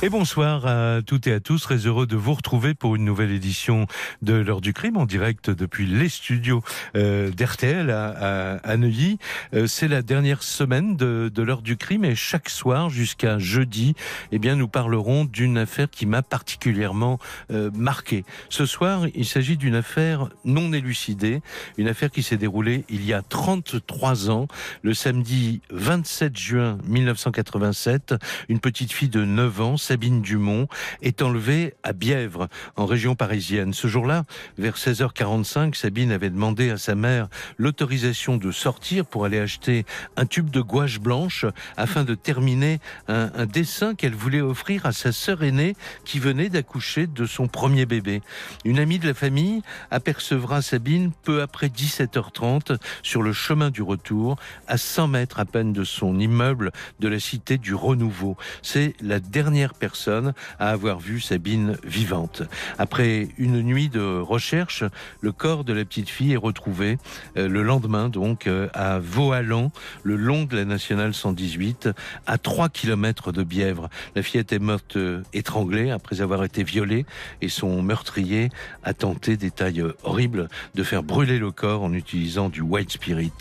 Et bonsoir à toutes et à tous. Très heureux de vous retrouver pour une nouvelle édition de l'heure du crime en direct depuis les studios euh, d'RTL à, Neuilly. Euh, c'est la dernière semaine de, l'heure du crime et chaque soir jusqu'à jeudi, eh bien, nous parlerons d'une affaire qui m'a particulièrement euh, marqué. Ce soir, il s'agit d'une affaire non élucidée, une affaire qui s'est déroulée il y a 33 ans, le samedi 27 juin 1987. Une petite fille de 9 ans Sabine Dumont, est enlevée à Bièvre, en région parisienne. Ce jour-là, vers 16h45, Sabine avait demandé à sa mère l'autorisation de sortir pour aller acheter un tube de gouache blanche afin de terminer un, un dessin qu'elle voulait offrir à sa sœur aînée qui venait d'accoucher de son premier bébé. Une amie de la famille apercevra Sabine peu après 17h30 sur le chemin du retour, à 100 mètres à peine de son immeuble de la cité du Renouveau. C'est la dernière personne à avoir vu Sabine vivante. Après une nuit de recherche, le corps de la petite fille est retrouvé euh, le lendemain donc euh, à Vauhalan, le long de la nationale 118, à 3 km de Bièvre. La fillette est morte euh, étranglée après avoir été violée et son meurtrier a tenté, détail horrible, de faire brûler le corps en utilisant du white spirit.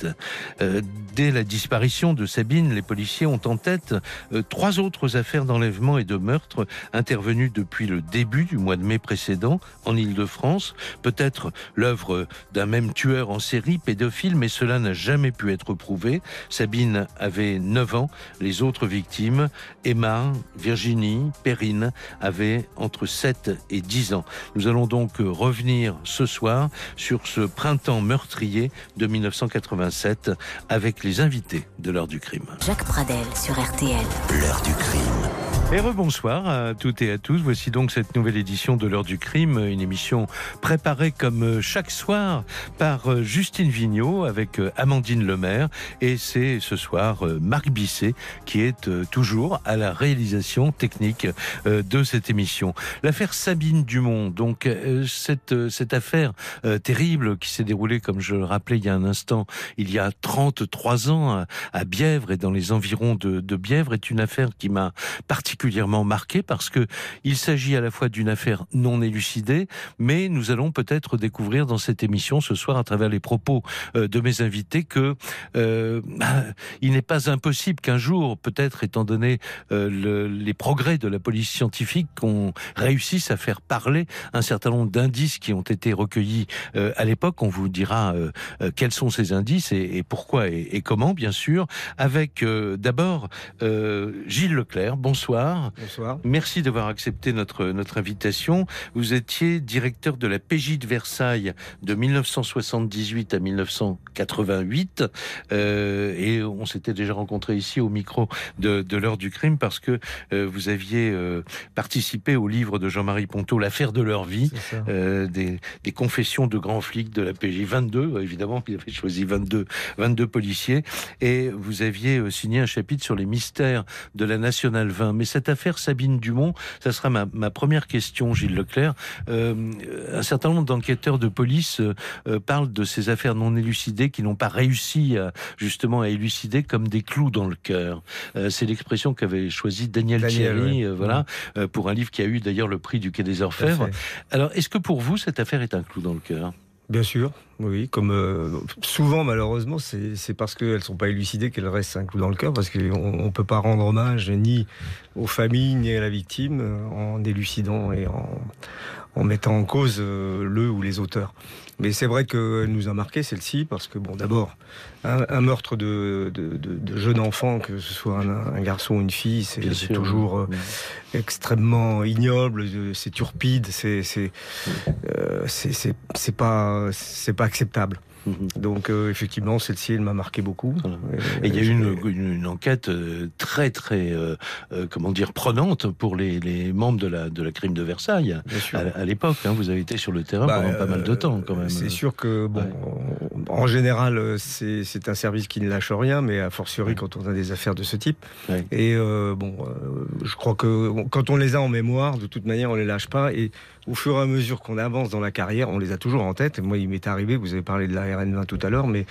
dès la disparition de Sabine, les policiers ont en tête trois autres affaires d'enlèvement et de meurtres intervenus depuis le début du mois de mai précédent en Ile-de-France. Peut-être l'œuvre d'un même tueur en série pédophile, mais cela n'a jamais pu être prouvé. Sabine avait 9 ans. Les autres victimes, Emma, Virginie, Perrine, avaient entre 7 et 10 ans. Nous allons donc revenir ce soir sur ce printemps meurtrier de 1987 avec les invités de l'heure du crime. Jacques Pradel sur RTL. L'heure du crime. Et rebonsoir à toutes et à tous. Voici donc cette nouvelle édition de l'heure du crime, une émission préparée comme chaque soir par euh, Justine Vignot avec euh, Amandine Lemaire. Et c'est ce soir euh, Marc Bisset qui est toujours à la réalisation technique de cette émission. L'affaire Sabine Dumont, donc cette, cette affaire terrible qui s'est déroulée, comme je le rappelais il y a un instant, il y a 33 ans à Bièvre et dans les environs de, de Bièvre, est une affaire qui m'a particulièrement particulièrement marqué parce que il s'agit à la fois d'une affaire non élucidée, mais nous allons peut-être découvrir dans cette émission ce soir à travers les propos euh, de mes invités que euh, bah, il n'est pas impossible qu'un jour, peut-être étant donné euh, le, les progrès de la police scientifique, qu'on réussisse à faire parler un certain nombre d'indices qui ont été recueillis à l'époque. On vous dira quels sont ces indices et, pourquoi et, comment, bien sûr, avec d'abord Gilles Leclerc. Bonsoir. Bonsoir. Merci d'avoir accepté notre, notre invitation. Vous étiez directeur de la PJ de Versailles de 1978 à 1988 euh, et on s'était déjà rencontré ici au micro de, de l'heure du crime parce que euh, vous aviez euh, participé au livre de Jean-Marie Ponto, L'affaire de leur vie, des, des, confessions de grands flics de la PJ 22, évidemment, il avait choisi 22, 22 policiers et vous aviez signé un chapitre sur les mystères de la Nationale 20. Mais cette affaire Sabine Dumont, ça sera ma, ma première question, Gilles Leclerc. Euh, un certain nombre d'enquêteurs de police euh, euh, parlent de ces affaires non élucidées qui n'ont pas réussi à, justement à élucider comme des clous dans le cœur. Euh, c'est l'expression qu'avait choisi Daniel, Daniel Thierry, voilà, mmh. pour un livre qui a eu d'ailleurs le prix du Quai des Orfèvres. Alors, est-ce que pour vous cette affaire est un clou dans le cœur? Bien sûr, oui. Comme euh, souvent, malheureusement, c'est parce qu'elles ne sont pas élucidées qu'elles restent un clou dans le cœur, parce qu'on ne peut pas rendre hommage ni aux familles ni à la victime en élucidant et en, en mettant en cause euh, le ou les auteurs. Mais c'est vrai qu'elle nous a marqué celle-ci parce que bon, d'abord, un, un, meurtre de, de, de, de jeune enfant, que ce soit un, un garçon ou une fille, c'est toujours euh, oui. extrêmement ignoble, c'est turpide, c'est euh, pas c'est pas acceptable. Mhm. Donc euh, effectivement, celle-ci, elle m'a marqué beaucoup. Et, il y a eu une, enquête euh, très très euh, comment dire prenante pour les, membres de la de la crime de Versailles à, l'époque. Hein. vous avez été sur le terrain bah, pendant pas mal de temps quand même. C'est sûr que bon, en général, c'est un service qui ne lâche rien, mais a fortiori quand on a des affaires de ce type. Et bon, je crois que quand on les a en mémoire, de toute manière, on les lâche pas et au fur et à mesure qu'on avance dans la carrière, on les a toujours en tête. Moi, il m'est arrivé, vous avez parlé de la RN20 tout à l'heure, mais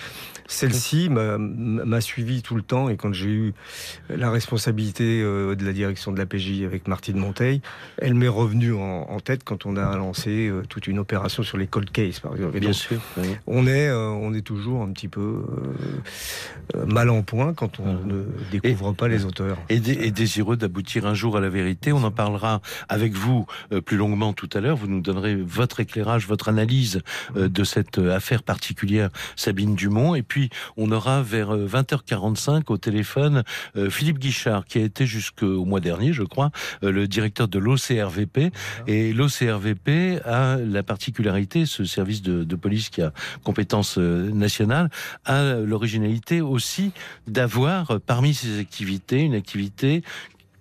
celle-ci m'a suivi tout le temps. Et quand j'ai eu la responsabilité euh, de la direction de la PJ avec Martine Monteil, elle m'est revenue en, tête quand on a lancé euh, toute une opération sur les cold cases, par exemple. Bien sûr. On est, euh, on est toujours un petit peu mal en point quand on ne découvre pas les auteurs. Et, et désireux d'aboutir un jour à la vérité. On en parlera avec vous plus longuement tout à l'heure vous nous donnerez votre éclairage, votre analyse euh, de cette euh, affaire particulière, Sabine Dumont. Et puis, on aura vers 20h45 euh, au téléphone Philippe Guichard, qui a été jusqu'au mois dernier, je crois, le directeur de l'OCRVP. Et l'OCRVP a la particularité, ce service de, de police qui a compétence nationale, a l'originalité aussi d'avoir parmi ses activités une activité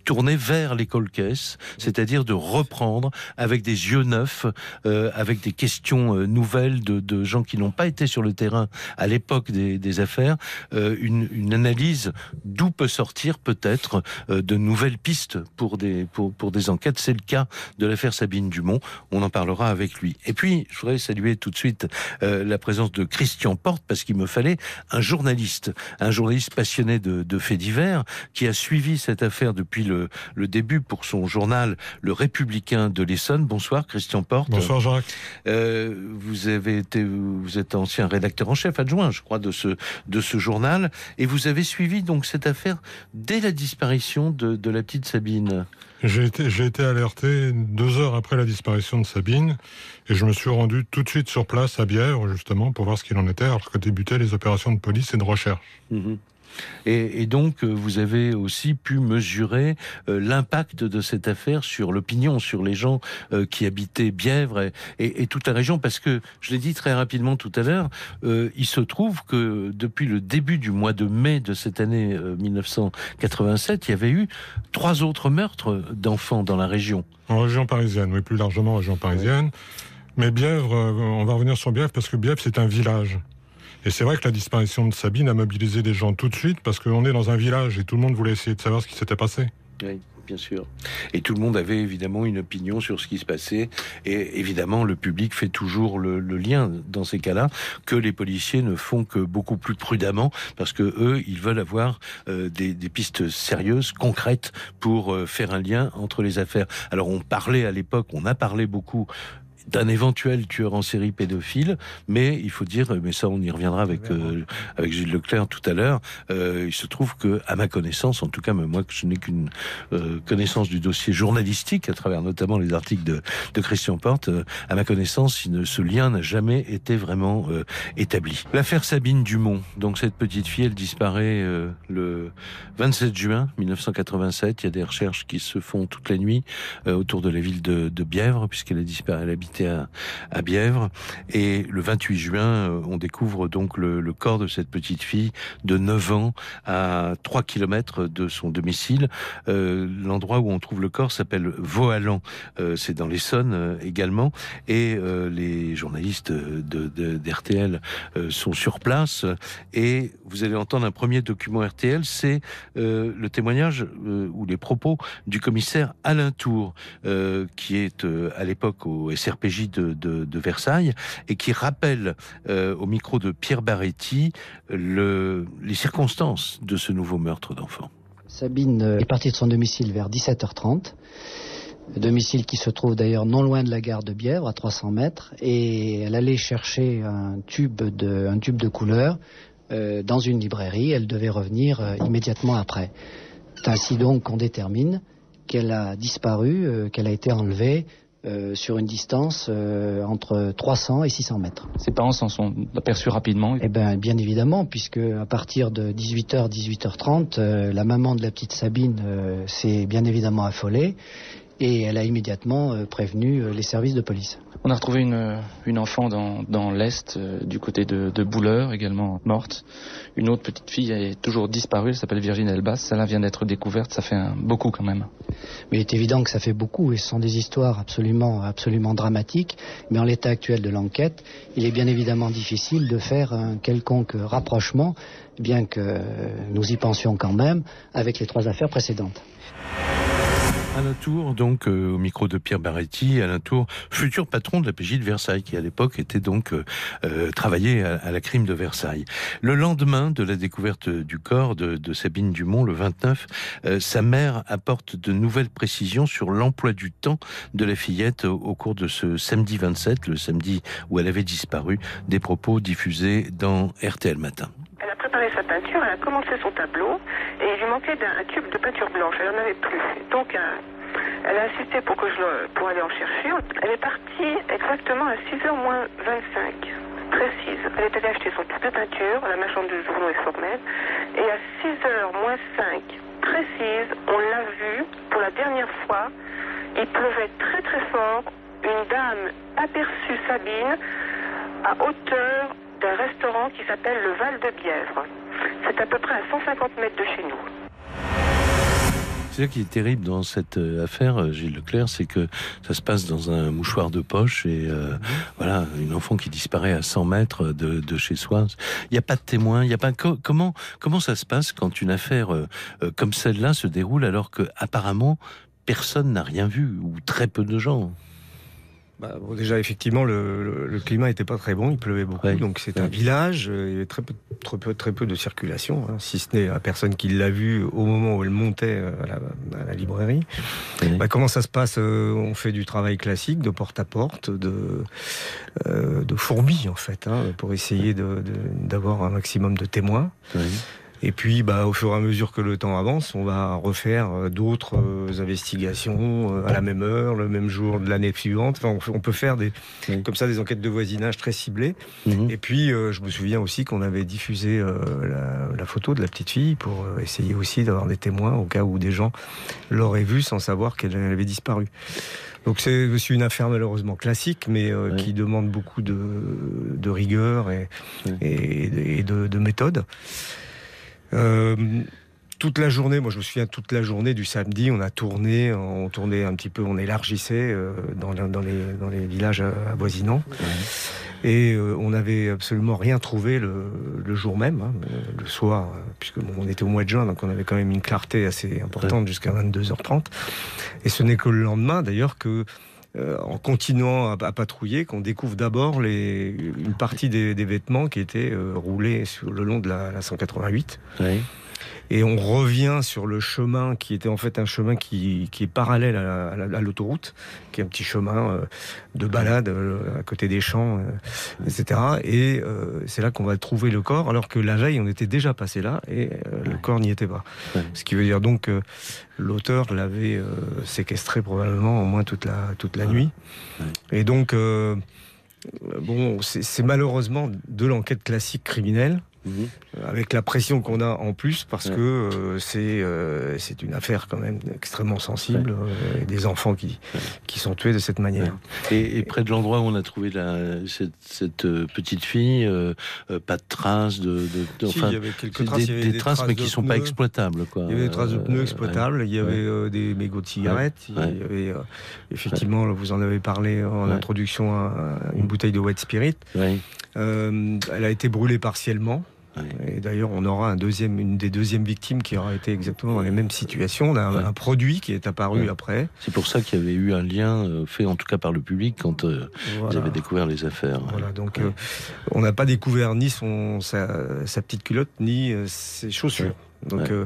tourner vers l'école caisse, c'est-à-dire de reprendre avec des yeux neufs, euh, avec des questions euh, nouvelles de, de, gens qui n'ont pas été sur le terrain à l'époque des, des, affaires, euh, une, une, analyse d'où peut sortir peut-être euh, de nouvelles pistes pour des, pour, pour des enquêtes. C'est le cas de l'affaire Sabine Dumont. On en parlera avec lui. Et puis, je voudrais saluer tout de suite euh, la présence de Christian Porte parce qu'il me fallait un journaliste, un journaliste passionné de, de faits divers qui a suivi cette affaire depuis le le, début pour son journal Le Républicain de l'Essonne. Bonsoir Christian Porte. Bonsoir Jacques. Euh, vous avez été, vous êtes ancien rédacteur en chef adjoint, je crois, de ce de ce journal, et vous avez suivi donc cette affaire dès la disparition de, de la petite Sabine. J'ai été, j'ai été alerté deux heures après la disparition de Sabine et je me suis rendu tout de suite sur place à Bièvre, justement, pour voir ce qu'il en était, alors que débutaient les opérations de police et de recherche. Mhm. Et, donc, euh, vous avez aussi pu mesurer euh, l'impact de cette affaire sur l'opinion, sur les gens euh, qui habitaient Bièvre et, toute la région, parce que, je l'ai dit très rapidement tout à l'heure, il se trouve que depuis le début du mois de mai de cette année 1987, il y avait eu trois autres meurtres d'enfants dans la région. En région parisienne, oui, plus largement en région parisienne. Mais Bièvre, on va revenir sur Bièvre parce que Bièvre, c'est un village. Et c'est vrai que la disparition de Sabine a mobilisé des gens tout de suite parce qu'on est dans un village et tout le monde voulait essayer de savoir ce qui s'était passé. Oui bien sûr. Et tout le monde avait évidemment une opinion sur ce qui se passait. Et évidemment, le public fait toujours le, lien dans ces cas-là que les policiers ne font que beaucoup plus prudemment parce que eux, ils veulent avoir euh, des, pistes sérieuses, concrètes pour euh, faire un lien entre les affaires. Alors on parlait à l'époque, on a parlé beaucoup d'un éventuel tueur en série pédophile, mais il faut dire, mais ça on y reviendra avec euh, avec Gilles Leclerc tout à l'heure. Euh, il se trouve que, à ma connaissance, en tout cas, moi je n'ai qu'une euh, connaissance du dossier journalistique à travers notamment les articles de, de Christian Porte. Euh, à ma connaissance, ce lien n'a jamais été vraiment euh, établi. L'affaire Sabine Dumont, donc cette petite fille, elle disparaît le 27 juin 1987. Il y a des recherches qui se font toute la nuit autour de la ville de, de Bièvre, puisqu'elle a disparu, elle habite à, Bièvre. Et le 28 juin, euh, on découvre donc le, corps de cette petite fille de 9 ans à 3 kilomètres de son domicile. Euh, l'endroit où on trouve le corps s'appelle Vauhalan. Euh, c'est dans l'Essonne également. Et les journalistes de, d'RTL sont sur place. Et vous allez entendre un premier document RTL, c'est le témoignage ou les propos du commissaire Alain Tour, qui est à l'époque au SRP de, Versailles et qui rappelle euh, au micro de Pierre Baretti le, les circonstances de ce nouveau meurtre d'enfant. Sabine euh, est partie de son domicile vers 17h30 domicile qui se trouve d'ailleurs non loin de la gare de Bièvre, à 300 mètres, et elle allait chercher un tube de, un tube de couleur euh, dans une librairie. Elle devait revenir immédiatement après. C'est ainsi donc qu'on détermine qu'elle a disparu, qu'elle a été enlevée euh, sur une distance euh, entre 300 et 600 mètres. Ses parents s'en sont aperçus rapidement Eh bien, bien évidemment, puisque à partir de 18h, 18h30, la maman de la petite Sabine s'est bien évidemment affolée et elle a immédiatement euh, prévenu euh, les services de police. On a retrouvé une, une enfant dans, dans l'Est, euh, du côté de, de Bouleur, également morte. Une autre petite fille est toujours disparue, elle s'appelle Virginie Elbas. Celle-là vient d'être découverte, ça fait un, beaucoup quand même. Mais il est évident que ça fait beaucoup et ce sont des histoires absolument, absolument dramatiques. Mais en l'état actuel de l'enquête, il est bien évidemment difficile de faire un quelconque rapprochement, bien que nous y pensions quand même, avec les trois affaires précédentes. Alain Tour, donc euh, au micro de Pierre Barretti, Alain Tour, futur patron de la PJ de Versailles, qui à l'époque était donc euh, euh, travaillé à, la crime de Versailles. Le lendemain de la découverte du corps de, Sabine Dumont, le 29, euh, sa mère apporte de nouvelles précisions sur l'emploi du temps de la fillette au, au, cours de ce samedi 27, le samedi où elle avait disparu, des propos diffusés dans RTL Matin. Elle a préparé sa peinture, elle a commencé son tableau et il lui manquait un tube de peinture blanche, elle n'en avait plus. Donc un, elle a insisté pour que je le, pour aller en chercher. Elle est partie exactement à 6h moins 25, précise. Elle est allée acheter son tube de peinture la marchande de journaux et formelle et à 6h moins 5, précise, on l'a vu pour la dernière fois. Il pleuvait très très fort. Une dame aperçut Sabine à hauteur d'un restaurant qui s'appelle le Val de Bièvre. C'est à peu près à 150 mètres de chez nous. C'est ça qui est terrible dans cette euh, affaire, Gilles Leclerc, c'est que ça se passe dans un mouchoir de poche et euh, voilà, une enfant qui disparaît à 100 mètres de, chez soi. Il n'y a pas de témoin, il n'y a pas co comment comment ça se passe quand une affaire euh, comme celle-là se déroule alors que apparemment personne n'a rien vu ou très peu de gens? Bah, bon, déjà, effectivement, le, le, le climat n'était pas très bon, il pleuvait beaucoup, donc c'est un village, il y avait très peu, très peu, très peu de circulation, hein, si ce n'est la personne qui l'a vu au moment où elle montait à la, à la librairie. Bah, comment ça se passe On fait du travail classique, de porte à porte, de, euh, de fourmis en fait, hein, pour essayer d'avoir un maximum de témoins. Et puis, bah, au fur et à mesure que le temps avance, on va refaire euh, d'autres euh, investigations euh, à la même heure, le même jour de l'année suivante. Enfin, on, peut faire des, oui. comme ça des enquêtes de voisinage très ciblées. Mmh. Et puis, je me souviens aussi qu'on avait diffusé la, la, photo de la petite fille pour essayer aussi d'avoir des témoins au cas où des gens l'auraient vue sans savoir qu'elle avait disparu. Donc c'est une affaire malheureusement classique, mais euh, oui. qui demande beaucoup de, de rigueur et, oui. et, et de, de méthode. Euh, toute la journée, moi je me souviens toute la journée du samedi, on a tourné, on tournait un petit peu, on élargissait euh, dans, dans, les, dans les villages avoisinants. Ouais. Et euh, on n'avait absolument rien trouvé le, le jour même, hein, le soir, puisque bon, on était au mois de juin, donc on avait quand même une clarté assez importante ouais. jusqu'à 22h30. Et ce n'est que le lendemain d'ailleurs que euh, en continuant à, patrouiller qu'on découvre d'abord une partie des, vêtements qui étaient euh, roulés sur le long de la, la 188. Oui. Et on revient sur le chemin qui était en fait un chemin qui, qui est parallèle à, l'autoroute, qui est un petit chemin euh, de balade euh, à côté des champs, etc. Et euh, c'est là qu'on va trouver le corps, alors que la veille, on était déjà passé là et le corps n'y était pas. Ce qui veut dire donc que l'auteur l'avait séquestré probablement au moins toute la, toute la nuit. Et donc, bon, c'est malheureusement de l'enquête classique criminelle. Mmh. Avec la pression qu'on a en plus, parce ouais. que euh, c'est euh, c'est une affaire quand même extrêmement sensible, ouais. euh, et des enfants qui, ouais. qui sont tués de cette manière. Et, et, près de l'endroit où on a trouvé la, cette, cette petite fille, pas de traces, de, de, de si, enfin, il y avait quelques traces, des, avait des, des traces, traces mais qui ne sont pas exploitables. Quoi. Il y avait des traces de pneus exploitables, il y avait des mégots de cigarettes, il y avait effectivement, vous en avez parlé en introduction, à, une bouteille de white spirit. elle a été brûlée partiellement. Et d'ailleurs, on aura un deuxième, une des deuxièmes victimes qui aura été exactement dans les mêmes situations. On a un, ouais. un produit qui est apparu ouais. après. C'est pour ça qu'il y avait eu un lien euh, fait, en tout cas par le public, quand euh, voilà. ils avaient découvert les affaires. Voilà, donc euh, on n'a pas découvert ni son, sa, sa, petite culotte, ni euh, ses chaussures. Donc euh,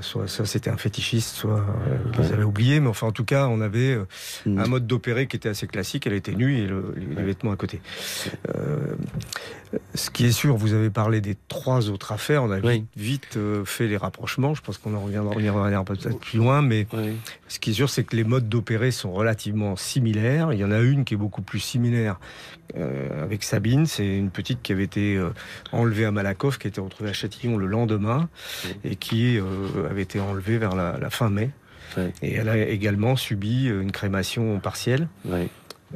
soit ça c'était un fétichiste, soit euh, ils les avaient oubliés, mais enfin en tout cas on avait euh, mmh. un mode d'opérer qui était assez classique, elle était nue et le, les, vêtements à côté. Euh, ce qui est sûr, vous avez parlé des trois autres affaires, on a oui. vite, vite euh, fait les rapprochements, je pense qu'on en reviendra, reviendra peut-être plus loin, mais oui. ce qui est sûr c'est que les modes d'opérer sont relativement similaires, il y en a une qui est beaucoup plus similaire euh, avec Sabine, c'est une petite qui avait été enlevée à Malakoff, qui a été retrouvée à Châtillon le lendemain, et qui avait été enlevé vers la, la fin mai. Et elle a également subi une crémation partielle.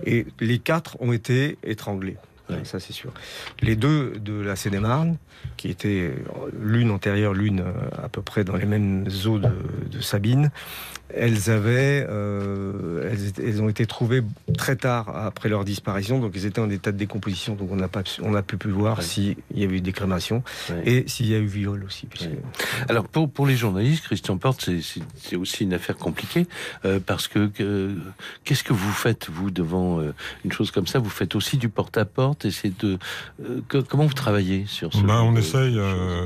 Et les quatre ont été étranglés. Ça, c'est sûr. Les deux de la Seine-et-Marne, qui étaient l'une antérieure, l'une euh, à peu près dans les mêmes eaux de Sabine, elles avaient, euh, elles, ont été trouvées très tard après leur disparition, donc elles étaient en état de décomposition, donc on n'a pas, on a pu, pu voir s'il y avait eu des crémations et s'il y a eu viol aussi. Alors pour, pour les journalistes, Christian Porte, c'est aussi une affaire compliquée euh, parce que qu'est-ce que vous faites vous devant euh, une chose comme ça? Vous faites aussi du porte-à-porte et c'est de comment vous travaillez sur ce ben, On essaye.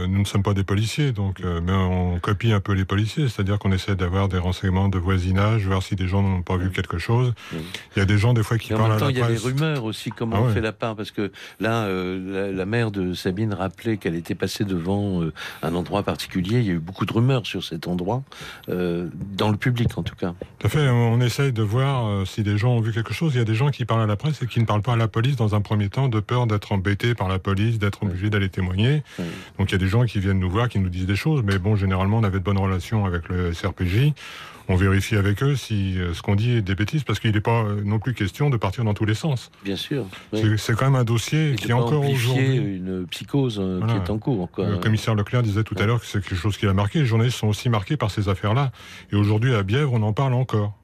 nous ne sommes pas des policiers, donc mais on copie un peu les policiers, c'est-à-dire qu'on essaie d'avoir des renseignements de voisinage, voir si des gens n'ont pas vu quelque chose. Il y a des gens des fois qui parlent à la presse. Il y a des rumeurs aussi. Comment ah on fait la part Parce que là, euh, la, mère de Sabine rappelait qu'elle était passée devant euh, un endroit particulier. Il y a eu beaucoup de rumeurs sur cet endroit, euh, dans le public en tout cas. Tout à fait. On essaye de voir si des gens ont vu quelque chose. Il y a des gens qui parlent à la presse et qui ne parlent pas à la police dans un premier temps, de peur d'être embêtés par la police, d'être obligés d'aller témoigner. Donc il y a des gens qui viennent nous voir, qui nous disent des choses. Mais bon, généralement, on avait de bonnes relations avec le SRPJ on vérifie avec eux si euh, ce qu'on dit est des bêtises, parce qu'il n'est pas euh, non plus question de partir dans tous les sens. Bien sûr. C'est quand même un dossier qui est encore aujourd'hui. une psychose euh, qui est en cours. Le commissaire Leclerc disait tout à l'heure que c'est quelque chose qui l'a marqué. Les journalistes sont aussi marqués par ces affaires-là. Et aujourd'hui, à Bièvre, on en parle encore.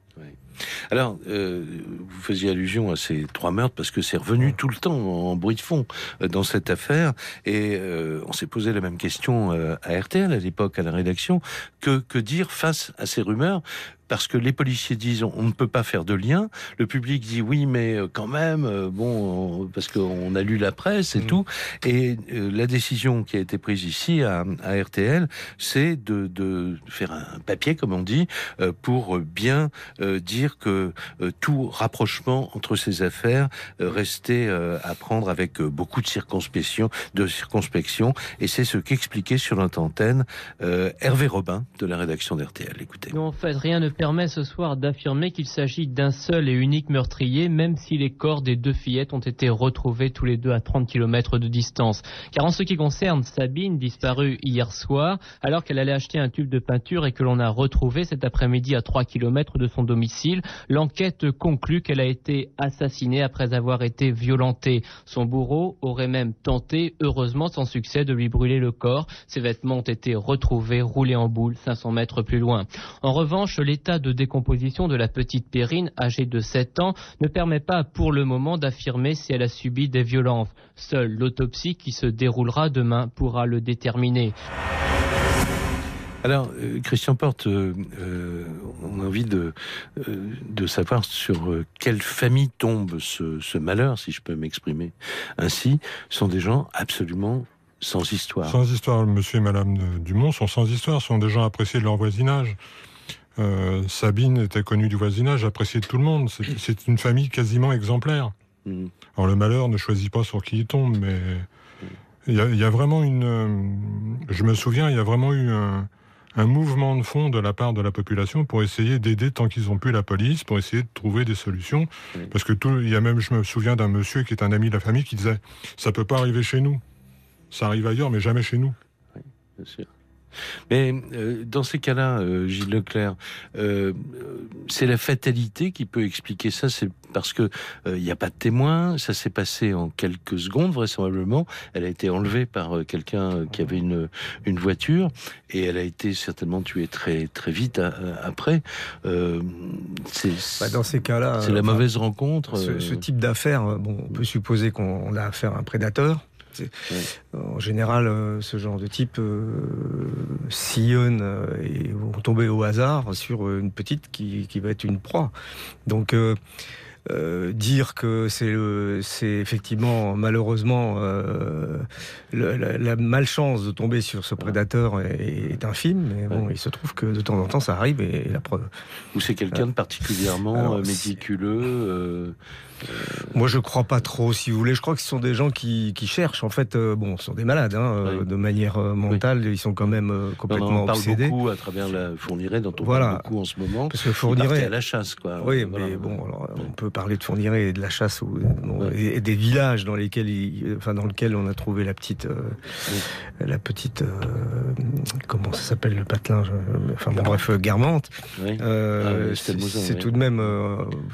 Alors, euh, vous faisiez allusion à ces trois meurtres parce que c'est revenu tout le temps en bruit de fond euh, dans cette affaire. Et euh, on s'est posé la même question à RTL à l'époque, à la rédaction. Que, que dire face à ces rumeurs? Parce que les policiers disent on, ne peut pas faire de lien, le public dit oui mais euh, quand même euh, bon parce qu'on a lu la presse et mm. tout. Et euh, la décision qui a été prise ici à, RTL c'est de, faire un papier comme on dit pour bien dire que tout rapprochement entre ces affaires restait à prendre avec beaucoup de circonspection de circonspection. Et c'est ce qu'expliquait sur notre antenne Hervé Robin de la rédaction d'RTL écoutez. En fait rien ne permet ce soir d'affirmer qu'il s'agit d'un seul et unique meurtrier, même si les corps des deux fillettes ont été retrouvés tous les deux à 30 km de distance. Car en ce qui concerne Sabine, disparue hier soir, alors qu'elle allait acheter un tube de peinture et que l'on a retrouvé cet après-midi à 3 km de son domicile, l'enquête conclut qu'elle a été assassinée après avoir été violentée. Son bourreau aurait même tenté, heureusement sans succès, de lui brûler le corps. Ses vêtements ont été retrouvés roulés en boule 500 mètres plus loin. En revanche, l'état de décomposition de la petite Perrine, âgée de 7 ans, ne permet pas pour le moment d'affirmer si elle a subi des violences. Seule l'autopsie qui se déroulera demain pourra le déterminer. Alors, euh, Christian Porte, euh, euh, on a envie de, de savoir sur quelle famille tombe ce, ce malheur, si je peux m'exprimer ainsi. Ce sont des gens absolument sans histoire. Sans histoire. Monsieur et Madame Dumont sont sans histoire, sont des gens appréciés de leur voisinage. Euh, Sabine était connue du voisinage, appréciée de tout le monde. C'est une famille quasiment exemplaire. Mm. Alors le malheur ne choisit pas sur qui il tombe, mais il y, a vraiment une. Euh, je me souviens, il y a vraiment eu un, mouvement de fond de la part de la population pour essayer d'aider tant qu'ils ont pu la police, pour essayer de trouver des solutions. Parce que tout, il y a même, je me souviens d'un monsieur qui est un ami de la famille qui disait, ça peut pas arriver chez nous. Ça arrive ailleurs, mais jamais chez nous. Oui, bien sûr. Mais euh, dans ces cas-là, euh, Gilles Leclerc, euh, c'est la fatalité qui peut expliquer ça. C'est parce que il n'y a pas de témoins. Ça s'est passé en quelques secondes, vraisemblablement. Elle a été enlevée par quelqu'un qui avait une une voiture et elle a été certainement tuée très très vite après. c'est bah, dans ces cas-là, c'est la mauvaise rencontre. Ce, ce type d'affaire, bon, on peut supposer qu'on a affaire à un prédateur. En général, euh, ce genre de type euh, sillonne euh, et vont tomber au hasard sur une petite qui, qui va être une proie. Donc, dire que c'est c'est effectivement malheureusement la, malchance de tomber sur ce prédateur est, infime mais bon il se trouve que de temps en temps ça arrive et, la preuve. Ou c'est quelqu'un de particulièrement méticuleux moi, je crois pas trop, si vous voulez. Je crois que ce sont des gens qui, qui cherchent. En fait, euh, bon, ce sont des malades, hein, euh, de manière euh, mentale. Ils sont quand même complètement on en parle obsédés. beaucoup à travers la Fourniret, dont on parle beaucoup en ce moment. Parce que Fourniret à la chasse, quoi. Oui, mais bon, alors, on peut parler de Fourniret et de la chasse ou, et, des villages dans lesquels, enfin dans lequel on a trouvé la petite, la petite, comment ça s'appelle le patelin, enfin bon, bref, Guermantes. Ah c'est tout de même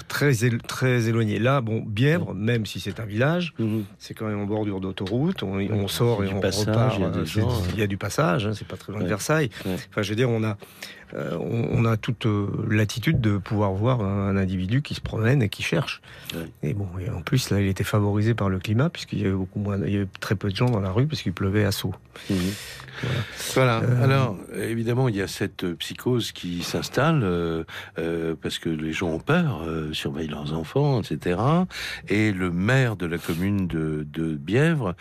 très très éloigné. Là, bon, Bièvre, même si c'est un village, mhm. c'est quand même en bordure d'autoroute. On, sort et on repart. Il y a, du passage. Hein, c'est pas très loin de Versailles. Enfin, je veux dire, on a euh, on, a toute euh, l'attitude de pouvoir voir un, individu qui se promène et qui cherche. Et bon, en plus, là, il était favorisé par le climat, puisqu'il y avait beaucoup moins, il y avait très peu de gens dans la rue, parce qu'il pleuvait à saut. Mhm. Voilà. Euh, Alors, évidemment, il y a cette psychose qui s'installe, parce que les gens ont peur, surveillent leurs enfants, etc. Et le maire de la commune de, de Bièvre,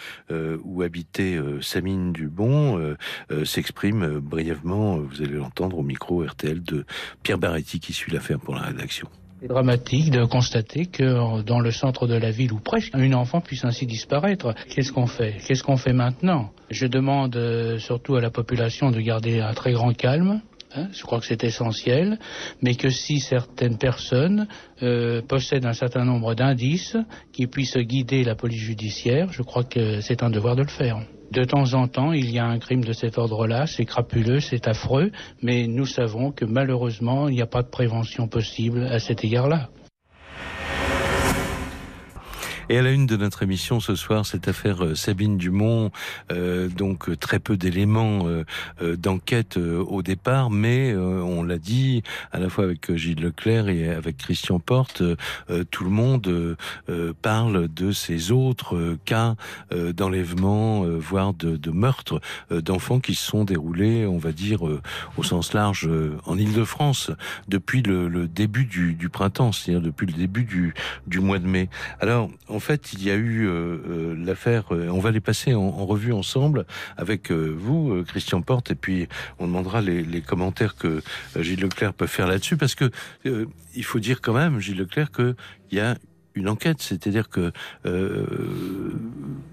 où habitait Samine Dubon, s'exprime brièvement, vous allez l'entendre au micro De Pierre Barretti qui suit l'affaire pour la rédaction. C'est dramatique de constater que dans le centre de la ville ou presque, une enfant puisse ainsi disparaître. Qu'est-ce qu'on fait? Qu'est-ce qu'on fait maintenant? Je demande euh, surtout à la population de garder un très grand calme. Hein, je crois que c'est essentiel, mais que si certaines personnes euh, possèdent un certain nombre d'indices qui puissent guider la police judiciaire, je crois que c'est un devoir de le faire. De temps en temps, il y a un crime de cet ordre-là, c'est crapuleux, c'est affreux, mais nous savons que malheureusement, il n'y a pas de prévention possible à cet égard-là. Et à la une de notre émission ce soir, cette affaire euh, Sabine Dumont, euh, donc euh, très peu d'éléments d'enquête au départ, mais on l'a dit à la fois avec Gilles Leclerc et avec Christian Porte, tout le monde parle de ces autres cas d'enlèvement, voire de, de meurtre d'enfants qui se sont déroulés, on va dire, au sens large en Ile-de-France depuis le, le, début du, du printemps, c'est-à-dire depuis le début du, du mois de mai. Alors, en fait, il y a eu euh, euh, l'affaire. Euh, on va les passer en, revue ensemble avec vous, Christian Porte, et puis on demandera les, les commentaires que Gilles Leclerc peut faire là-dessus, parce que il faut dire quand même, Gilles Leclerc, qu'il y a une enquête, c'est-à-dire que euh,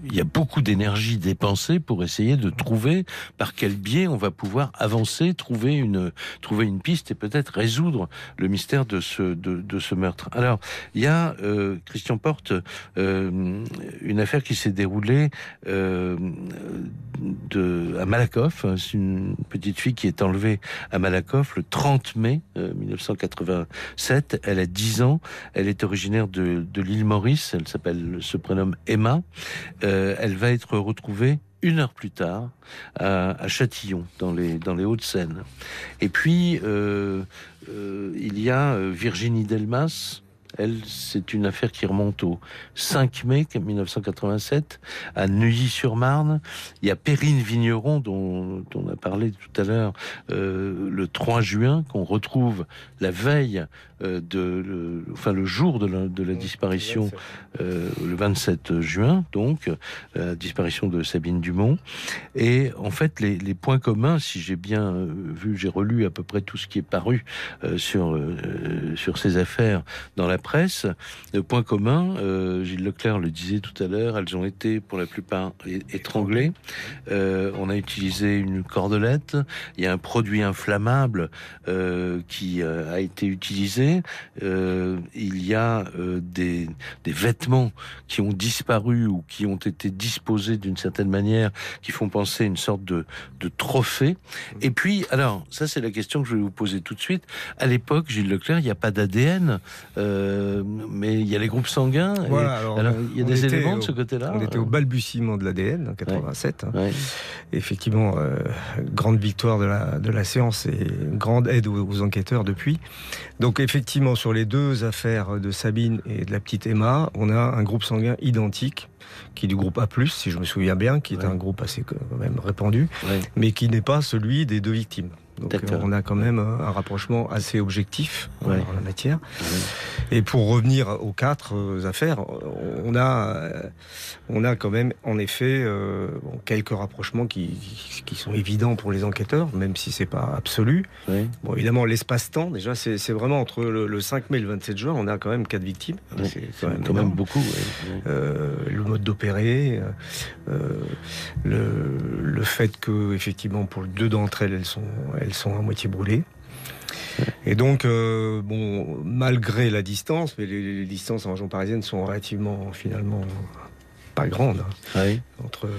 il y a beaucoup d'énergie dépensée pour essayer de trouver par quel biais on va pouvoir avancer, trouver une trouver une piste et peut-être résoudre le mystère de ce de, ce meurtre. Alors il y a euh, Christian Porte euh, une affaire qui s'est déroulée de à Malakoff. C'est une petite fille qui est enlevée à Malakoff le 30 mai 1987. Elle a 10 ans. Elle est originaire de de l'île Maurice. Elle s'appelle, se prénomme Emma. Euh, elle va être retrouvée une heure plus tard à, Châtillon, dans les, dans les Hauts-de-Seine. Et puis, euh, euh, il y a Virginie Delmas, elle, c'est une affaire qui remonte au 5 mai 1987 à Neuilly-sur-Marne. Il y a Perrine Vigneron, dont, on a parlé tout à l'heure, le 3 juin, qu'on retrouve la veille de, le, enfin le jour de la, de la disparition, euh, le 27 juin, donc la disparition de Sabine Dumont. Et en fait, les, les points communs, si j'ai bien vu, j'ai relu à peu près tout ce qui est paru sur sur ces affaires dans la presse. Le point commun, euh, Gilles Leclerc le disait tout à l'heure, elles ont été pour la plupart étranglées. Euh, on a utilisé une cordelette. Il y a un produit inflammable euh, qui a été utilisé. Il y a des, des vêtements qui ont disparu ou qui ont été disposés d'une certaine manière, qui font penser à une sorte de, de trophée. Et puis, alors, ça c'est la question que je vais vous poser tout de suite. À l'époque, Gilles Leclerc, il n'y a pas d'ADN. Euh, euh, mais il y a les groupes sanguins. il y a des éléments de ce côté-là. On était au balbutiement de l'ADN en 87. Hein. Effectivement, euh, grande victoire de la, de la séance et grande aide aux, enquêteurs depuis. Donc effectivement, sur les deux affaires de Sabine et de la petite Emma, on a un groupe sanguin identique qui est du groupe A+, si je me souviens bien, qui est un groupe assez quand même répandu, mais qui n'est pas celui des deux victimes. Donc euh, on a quand même un rapprochement assez objectif en la matière. Et pour revenir aux quatre euh, affaires, on a, euh, on a quand même en effet quelques rapprochements qui, qui, sont évidents pour les enquêteurs, même si c'est pas absolu. Bon, évidemment, l'espace-temps, déjà, c'est vraiment entre le, 5 mai et le 27 juin, on a quand même quatre victimes. C'est quand, même, beaucoup. le mode d'opérer, le, le fait que, effectivement, pour deux d'entre elles, elles sont elles sont à moitié brûlées. Et donc, euh, bon, malgré la distance, mais les, distances en région parisienne sont relativement, finalement, pas grandes. Hein. Entre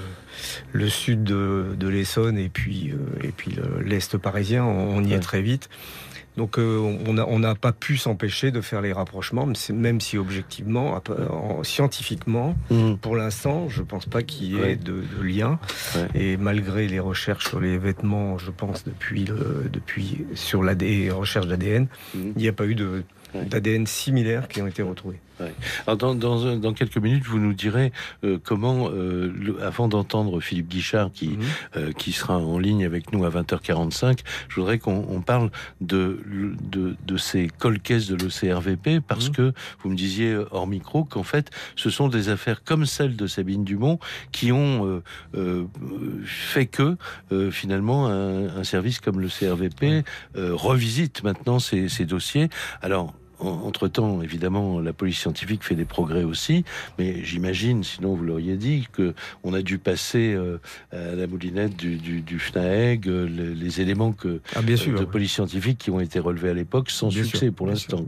le sud de, l'Essonne et puis, et puis l'est parisien, on, y est très vite. Donc euh, on n'a pas pu s'empêcher de faire les rapprochements, même si objectivement, scientifiquement, mmh. pour l'instant, je ne pense pas qu'il y ait de, lien. Et malgré les recherches sur les vêtements, je pense depuis, depuis sur les recherches d'ADN, mmh. il n'y a pas eu d'ADN similaires qui ont été retrouvés. Alors dans, dans, dans, quelques minutes, vous nous direz euh, comment, euh, avant d'entendre Philippe Guichard, qui, mhm. euh, qui sera en ligne avec nous à 20h45, je voudrais qu'on parle de, de, de ces colcaisses de l'OCRVP, parce mhm. que vous me disiez hors micro qu'en fait, ce sont des affaires comme celle de Sabine Dumont qui ont fait que finalement un, un, service comme le CRVP revisite maintenant ces, ces dossiers. Alors, entre-temps, évidemment, la police scientifique fait des progrès aussi, mais j'imagine, sinon vous l'auriez dit, que on a dû passer euh, à la moulinette du, du, FNAEG euh, les, éléments que, ah, bien sûr, euh, de police scientifique qui ont été relevés à l'époque sans succès pour l'instant.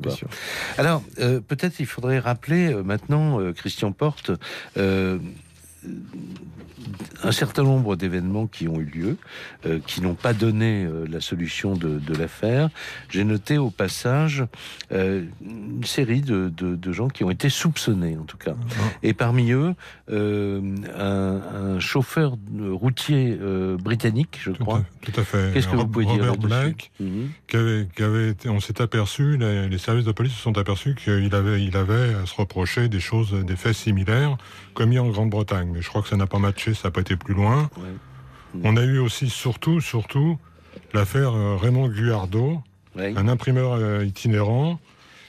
Alors, peut-être il faudrait rappeler maintenant, Christian Porte, un certain nombre d'événements qui ont eu lieu, euh, qui n'ont pas donné euh, la solution de, l'affaire. J'ai noté au passage euh, une série de, gens qui ont été soupçonnés, en tout cas. Ah. Et parmi eux, un, chauffeur routier britannique, je crois. tout à fait. Qu'est-ce que vous pouvez dire Black, mhm. qui, avait, été, on s'est aperçu, les, services de police se sont aperçus qu'il avait, il avait à se reprocher des choses, des faits similaires commis en Grande-Bretagne. Mais je crois que ça n'a pas matché, ça n'a pas été plus loin. On a eu aussi, surtout, surtout, l'affaire euh, Raymond Guardo, un imprimeur euh, itinérant.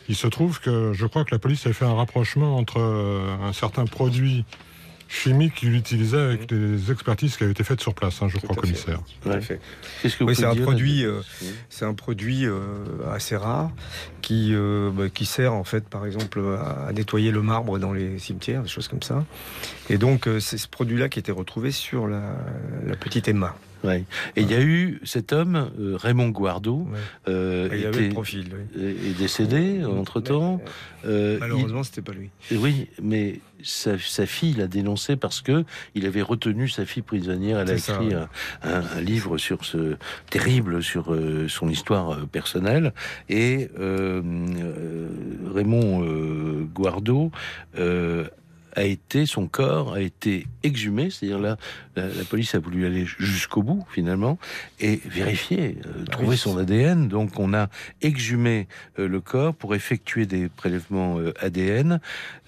Il se trouve que je crois que la police a fait un rapprochement entre euh, un certain produit chimique qu'il utilisait avec les expertises qui avaient été faites sur place, hein, je crois, commissaire. oui, c'est un, produit, c'est un produit assez rare qui, bah, qui sert en fait, par exemple, à nettoyer le marbre dans les cimetières, des choses comme ça. Et donc, euh, c'est ce produit-là qui était retrouvé sur la, petite Emma. Ouais. Et il y a eu cet homme, euh, Raymond Guardo, euh, il avait le profil, est décédé entre temps. malheureusement, c'était pas lui. Oui, mais sa, fille l'a dénoncé parce que il avait retenu sa fille prisonnière. Elle a écrit un, livre sur ce terrible, sur son histoire personnelle. Et Raymond Guardo a été, son corps a été exhumé, c'est-à-dire là, la, police a voulu aller jusqu'au bout finalement et vérifier, euh, bah trouver son ADN. Donc on a exhumé euh, le corps pour effectuer des prélèvements euh, ADN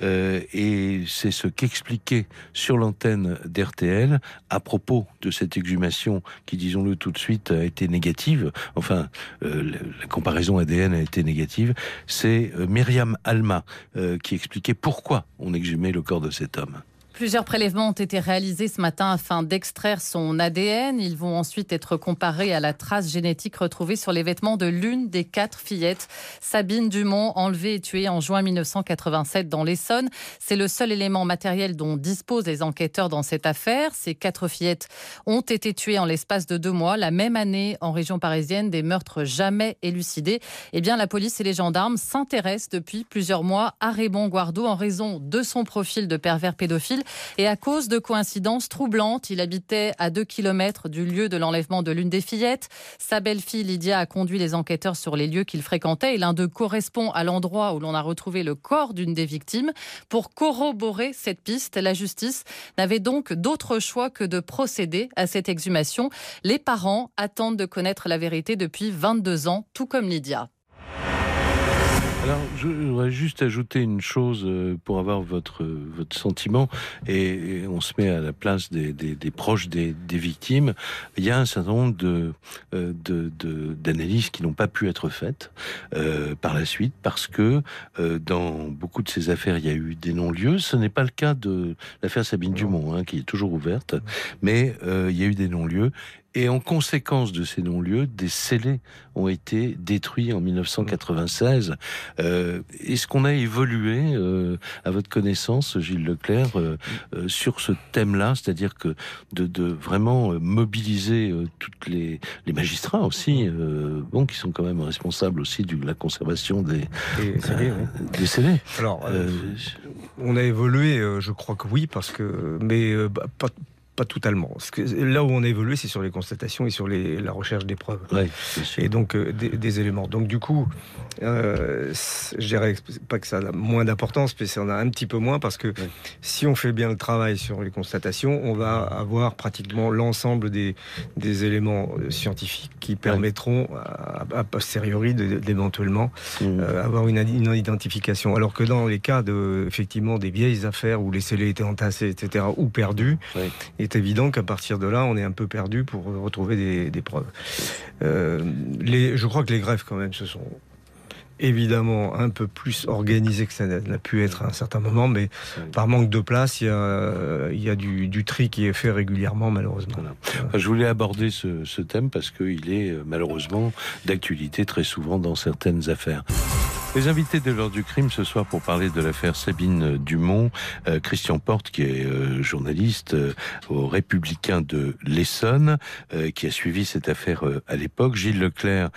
et c'est ce qu'expliquait sur l'antenne d'RTL à propos de cette exhumation qui, disons-le tout de suite, a été négative. Enfin, la comparaison ADN a été négative. C'est Myriam Alma qui expliquait pourquoi on exhumait le corps de cet homme. Plusieurs prélèvements ont été réalisés ce matin afin d'extraire son ADN. Ils vont ensuite être comparés à la trace génétique retrouvée sur les vêtements de l'une des quatre fillettes, Sabine Dumont, enlevée et tuée en juin 1987 dans l'Essonne. C'est le seul élément matériel dont disposent les enquêteurs dans cette affaire. Ces quatre fillettes ont été tuées en l'espace de deux mois, la même année en région parisienne, des meurtres jamais élucidés. Eh bien, la police et les gendarmes s'intéressent depuis plusieurs mois à Raymond Guardo en raison de son profil de pervers pédophile et à cause de coïncidences troublantes, il habitait à 2 km du lieu de l'enlèvement de l'une des fillettes. Sa belle-fille Lydia a conduit les enquêteurs sur les lieux qu'il fréquentait et l'un d'eux correspond à l'endroit où l'on a retrouvé le corps d'une des victimes. Pour corroborer cette piste, la justice n'avait donc d'autre choix que de procéder à cette exhumation. Les parents attendent de connaître la vérité depuis 22 ans, tout comme Lydia. Alors, je voudrais juste ajouter une chose euh, pour avoir votre, votre sentiment, et, on se met à la place des, des, des proches des, des, victimes. Il y a un certain nombre de, euh, de, d'analyses qui n'ont pas pu être faites euh, par la suite, parce que euh, dans beaucoup de ces affaires, il y a eu des non-lieux. Ce n'est pas le cas de l'affaire Sabine Dumont, hein, qui est toujours ouverte, mais il y a eu des non-lieux, Et en conséquence de ces non-lieux, des scellés ont été détruits en 1996. Euh, Est-ce qu'on a évolué, euh, à votre connaissance, Gilles Leclerc, euh, sur ce thème-là, c'est-à-dire que de, de, vraiment mobiliser toutes les, les magistrats aussi, bon, qui sont quand même responsables aussi de la conservation des, des scellés. Oui. Des scellés. Alors, on a évolué, je crois que oui, parce que, mais bah, pas, pas totalement. Que là où on a évolué, c'est sur les constatations et sur les, la recherche des preuves. Ouais, et donc euh, des, des, éléments. Donc du coup, euh, je dirais pas que ça a moins d'importance, mais ça en a un petit peu moins parce que ouais. si on fait bien le travail sur les constatations, on va avoir pratiquement l'ensemble des, des, éléments euh, scientifiques qui permettront ouais. à, à, posteriori d'éventuellement mmh. euh, avoir une, une, identification. Alors que dans les cas de effectivement des vieilles affaires où les scellés étaient entassés, etc., ou perdus, ouais évident qu'à partir de là, on est un peu perdu pour retrouver des, preuves. Euh, les, je crois que les greffes, quand même, se sont évidemment un peu plus organisé que ça n'a pu être à un certain moment, mais par manque de place, il y a, du, tri qui est fait régulièrement, malheureusement. Je voulais aborder ce, ce thème parce qu'il est malheureusement d'actualité très souvent dans certaines affaires. Les invités de l'heure du crime ce soir pour parler de l'affaire Sabine Dumont, euh, Christian Porte qui est euh, journaliste euh, au Républicain de l'Essonne, qui a suivi cette affaire à l'époque, Gilles Leclerc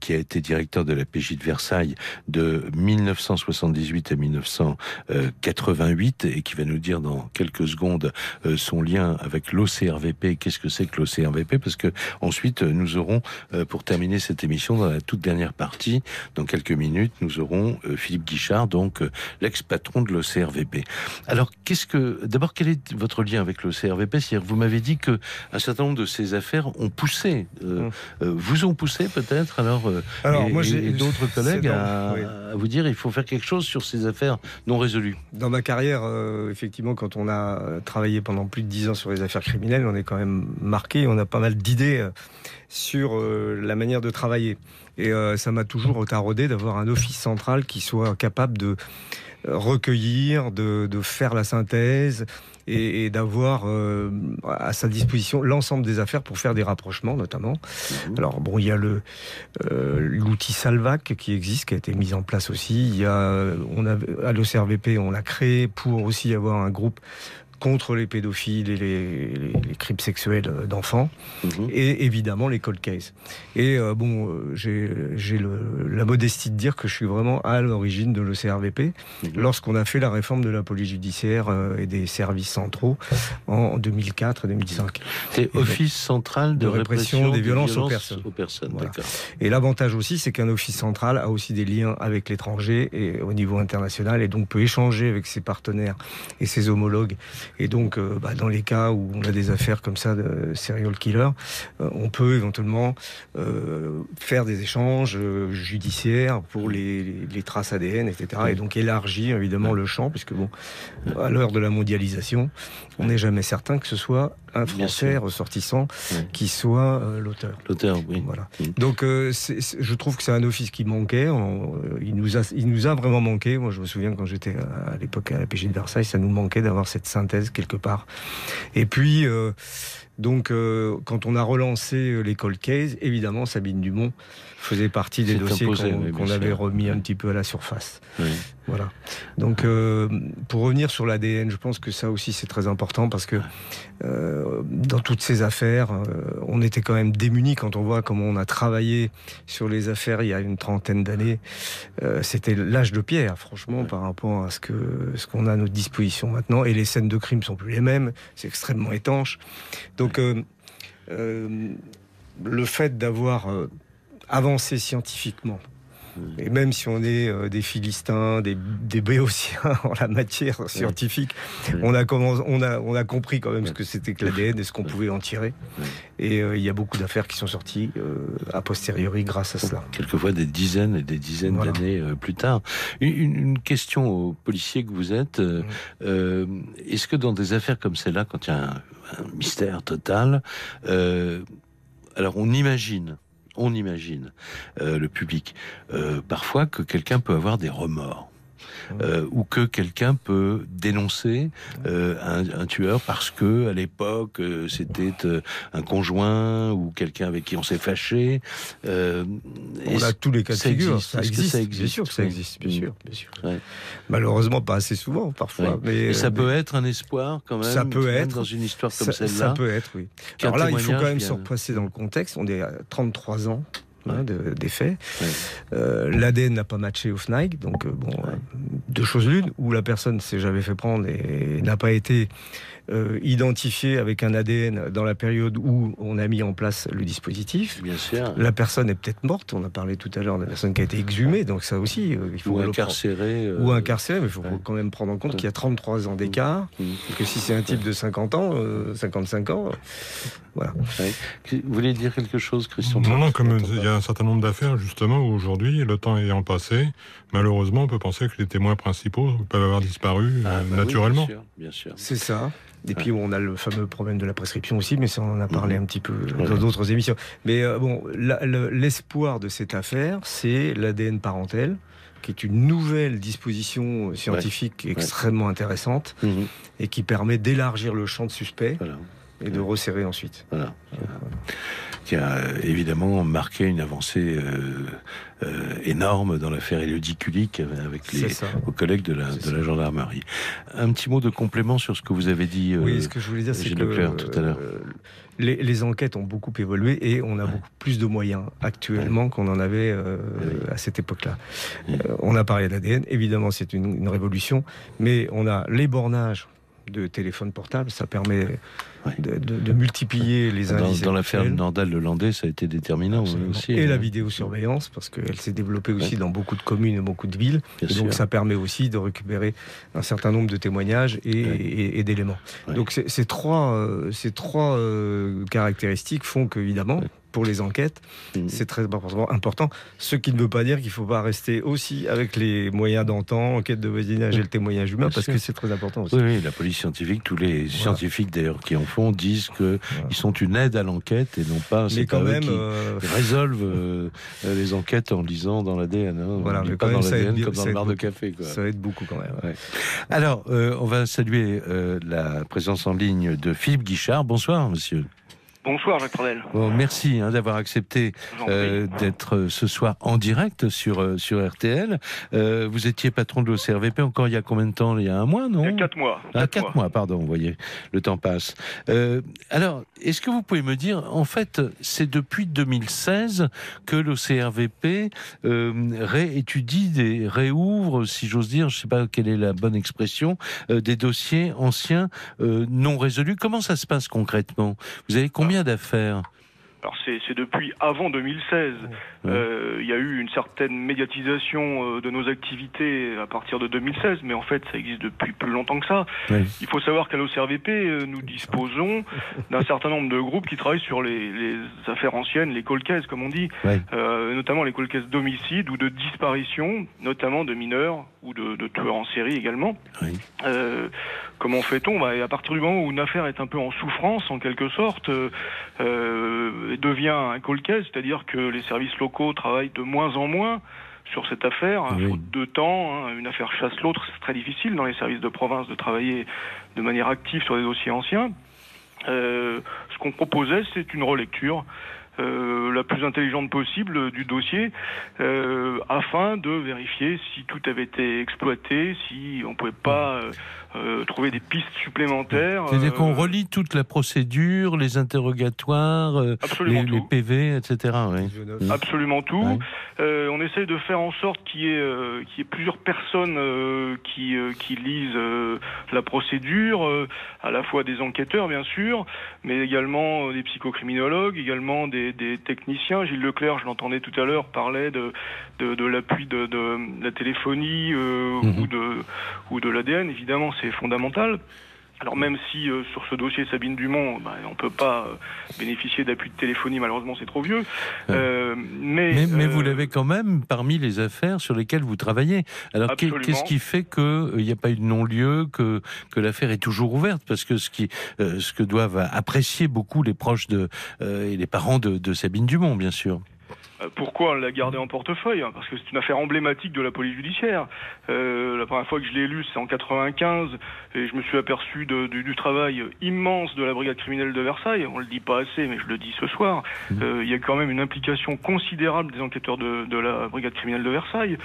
qui a été directeur de la PJ de Versailles de 1978 à 1988 et qui va nous dire dans quelques secondes son lien avec l'OCRVP. Qu'est-ce que c'est que l'OCRVP Parce que ensuite nous aurons, pour terminer cette émission dans la toute dernière partie, dans quelques minutes, nous aurons euh, Philippe Guichard, donc euh, l'ex-patron de l'OCRVP. Alors, qu'est-ce que, d'abord, quel est votre lien avec l'OCRVP C'est-à-dire, vous m'avez dit que un certain nombre de ces affaires ont poussé, euh, mmh. vous ont poussé peut-être, alors, alors et, moi, et d'autres collègues à, oui. à, vous dire il faut faire quelque chose sur ces affaires non résolues. Dans ma carrière, effectivement, quand on a travaillé pendant plus de dix ans sur les affaires criminelles, on est quand même marqué, on a pas mal d'idées sur la manière de travailler. Et euh, ça m'a toujours taraudé d'avoir un office central qui soit capable de recueillir, de, de faire la synthèse et, et d'avoir euh, à sa disposition l'ensemble des affaires pour faire des rapprochements notamment. Mmh. Alors bon, il y a le euh, l'outil Salvac qui existe, qui a été mis en place aussi. Il y a, on a à l'OCRVP, on l'a créé pour aussi avoir un groupe contre les pédophiles et les, les, les crimes sexuels d'enfants, mmh. et évidemment les cold cases. Et euh, bon, j'ai la modestie de dire que je suis vraiment à l'origine de l'OCRVP, mmh. lorsqu'on a fait la réforme de la police judiciaire euh, et des services centraux en 2004 et 2005. C'est Office central de, de répression, répression, des, violences, violences aux personnes. Aux personnes voilà. Et l'avantage aussi, c'est qu'un office central a aussi des liens avec l'étranger et au niveau international, et donc peut échanger avec ses partenaires et ses homologues et donc, euh, bah, dans les cas où on a des affaires comme ça de serial killer, euh, on peut éventuellement euh, faire des échanges judiciaires pour les, les, les, traces ADN, etc. Et donc élargir évidemment le champ, puisque bon, à l'heure de la mondialisation, on n'est jamais certain que ce soit un Français ressortissant oui. qui soit l'auteur. L'auteur, oui. Voilà. Oui. Donc, c est, c est, je trouve que c'est un office qui manquait. On, il, nous a, il nous a vraiment manqué. Moi, je me souviens quand j'étais à, à l'époque à la PG de Versailles, ça nous manquait d'avoir cette synthèse quelque part. Et puis, euh, donc, euh, quand on a relancé les cold cases, évidemment, Sabine Dumont faisait partie des dossiers qu'on qu avait remis un petit peu à la surface. Oui. Voilà. Donc, euh, pour revenir sur l'ADN, je pense que ça aussi c'est très important parce que euh, dans toutes ces affaires, euh, on était quand même démunis quand on voit comment on a travaillé sur les affaires il y a une trentaine d'années. Euh, C'était l'âge de pierre, franchement, par rapport à ce que ce qu'on a à notre disposition maintenant. Et les scènes de crime sont plus les mêmes. C'est extrêmement étanche. Donc, euh, euh, le fait d'avoir avancé scientifiquement et même si on est euh, des Philistins, des, des Béotiens en la matière scientifique, oui. on, a on, a, on a compris quand même ce que c'était que l'ADN et ce qu'on pouvait en tirer. Et euh, il y a beaucoup d'affaires qui sont sorties euh, a posteriori grâce à cela. Quelquefois des dizaines et des dizaines voilà. d'années plus tard. Une, une, question aux policiers que vous êtes. Est-ce que dans des affaires comme celle-là, quand il y a un, un mystère total, alors on imagine on imagine, euh, le public, euh, parfois que quelqu'un peut avoir des remords. Euh, ou que quelqu'un peut dénoncer euh, un, un, tueur parce que à l'époque euh, c'était euh, un conjoint ou quelqu'un avec qui on s'est fâché. On a tous les cas de figure. ça, existe, ça existe. Bien sûr que ça existe. Bien sûr. Bien sûr. Ouais. Malheureusement, pas assez souvent parfois. Ouais. Mais, Et ça mais... peut être un espoir quand même. Ça peut être dans une histoire comme celle-là. Ça peut être, oui. Alors là, il faut quand même se repasser dans le contexte. On est à 33 ans Hein, de, des faits. Ouais. Euh, L'ADN n'a pas matché au FNAIC, donc euh, bon, ouais. deux choses l'une, où la personne s'est jamais fait prendre et n'a pas été euh, identifié avec un ADN dans la période où on a mis en place le dispositif. Bien sûr. La personne est peut-être morte. On a parlé tout à l'heure de la personne qui a été exhumée, donc ça aussi, euh, il faut ou incarcérée. Euh... Ou incarcérée, mais il faut ouais. quand même prendre en compte qu'il y a 33 ans d'écart, mmh. et que si c'est un type de 50 ans, 55 ans, voilà. Vous voulez dire quelque chose, Christian Non, non, comme il y a un certain nombre d'affaires, justement, où aujourd'hui, le temps ayant passé, malheureusement, on peut penser que les témoins principaux peuvent avoir disparu ah, bah naturellement. Oui, bien sûr. sûr. C'est ça. Et puis on a le fameux problème de la prescription aussi, mais ça on en a parlé mmh. un petit peu dans d'autres émissions. Mais euh, bon, l'espoir le, de cette affaire, c'est l'ADN parentel, qui est une nouvelle disposition scientifique ouais. extrêmement ouais. intéressante mmh. et qui permet d'élargir le champ de suspect. Voilà et de resserrer ensuite. Voilà. Qui a évidemment marqué une avancée euh, euh, énorme dans l'affaire Kulik avec les vos collègues de la, de la gendarmerie. Un petit mot de complément sur ce que vous avez dit. Euh, oui, ce que je voulais dire, c'est que Leclerc, tout à l'heure. Les, les, enquêtes ont beaucoup évolué et on a ouais. beaucoup plus de moyens actuellement ouais. qu'on en avait euh, à cette époque-là. Euh, on a parlé d'ADN, évidemment c'est une, une, révolution, mais on a les bornages de téléphone portable, ça permet ouais. de, de, de, multiplier les indices. Dans, dans l'affaire Nordal-Lelandais, ça a été déterminant Absolument. aussi. Et la vidéosurveillance, parce qu'elle s'est développée aussi ouais. dans beaucoup de communes et beaucoup de villes. Et donc ça permet aussi de récupérer un certain nombre de témoignages et, ouais. et, et d'éléments. Donc ces trois, euh, ces trois euh, caractéristiques font qu'évidemment, pour les enquêtes. Mmh. C'est très important. Ce qui ne veut pas dire qu'il ne faut pas rester aussi avec les moyens d'antan, enquête de voisinage mmh. et le témoignage humain, Bien parce sûr. que c'est très important aussi. Oui, oui, la police scientifique, tous les voilà. scientifiques d'ailleurs qui en font disent qu'ils voilà. sont une aide à l'enquête et non pas mais quand même, qui euh... résolvent euh, les enquêtes en lisant dans l'ADN. Hein. Voilà, mais pas dans l'ADN comme dans le bar de café. Quoi. Ça aide beaucoup quand même. Ouais. Alors, euh, on va saluer euh, la présence en ligne de Philippe Guichard. Bonsoir, monsieur. Bonsoir Jacques Pradel. Bon, merci hein, d'avoir accepté euh, d'être euh, ce soir en direct sur euh, sur RTL. Euh, vous étiez patron de l'OCRVP encore il y a combien de temps? Il y a un mois, non? Il y a quatre mois. Ah, quatre, mois. mois. pardon. Vous voyez, le temps passe. Alors, est-ce que vous pouvez me dire, en fait, c'est depuis 2016 que l'OCRVP réétudie, des, réouvre, si j'ose dire, je ne sais pas quelle est la bonne expression, des dossiers anciens non résolus. Comment ça se passe concrètement? Vous avez combien combien d'affaires? Alors c'est depuis avant 2016. Il euh, y a eu une certaine médiatisation euh, de nos activités à partir de 2016, mais en fait ça existe depuis plus longtemps que ça. Oui. Il faut savoir qu'à l'OCRVP, euh, nous disposons d'un certain nombre de groupes qui travaillent sur les, les affaires anciennes, les colcaises comme on dit, oui. Euh, notamment les colcaises d'homicide ou de disparition, notamment de mineurs ou de, de tueurs en série également. Oui. Euh, comment fait-on? Bah, À partir du moment où une affaire est un peu en souffrance, en quelque sorte, devient un colcaise, c'est-à-dire que les services locaux travaillent de moins en moins sur cette affaire, oui. faute de temps. Hein, une affaire chasse l'autre, c'est très difficile dans les services de province de travailler de manière active sur des dossiers anciens. Euh, ce qu'on proposait, c'est une relecture. Euh, la plus intelligente possible du dossier euh, afin de vérifier si tout avait été exploité, si on pouvait pas euh, euh, trouver des pistes supplémentaires. C'est-à-dire qu'on relit toute la procédure, les interrogatoires, euh, les, les, PV, etc. Oui. Absolument tout. Oui. Euh, on essaye de faire en sorte qu'il y, qu y, ait plusieurs personnes qui, qui lisent la procédure, à la fois des enquêteurs bien sûr, mais également des psychocriminologues, également des, des techniciens. Gilles Leclerc, je l'entendais tout à l'heure, parlait de, de, de l'appui de, de, la téléphonie mmh. ou de, ou de l'ADN. Évidemment, c'est fondamental. Alors même si euh, sur ce dossier Sabine Dumont, bah, on peut pas euh, bénéficier d'appui de téléphonie, malheureusement c'est trop vieux. Euh, mais, mais, mais vous l'avez quand même parmi les affaires sur lesquelles vous travaillez. Alors qu'est-ce qui fait qu'il n'y a pas eu de non-lieu, que, que l'affaire est toujours ouverte? Parce que ce, qui, ce que doivent apprécier beaucoup les proches de, et les parents de, de Sabine Dumont, bien sûr. Euh, pourquoi on l'a gardé en portefeuille Parce que c'est une affaire emblématique de la police judiciaire. Euh, la première fois que je l'ai lu, c'est en 95, et je me suis aperçu de, du, du, travail immense de la brigade criminelle de Versailles. On le dit pas assez, mais je le dis ce soir. Mmh. Euh, il y a quand même une implication considérable des enquêteurs de, de la brigade criminelle de Versailles.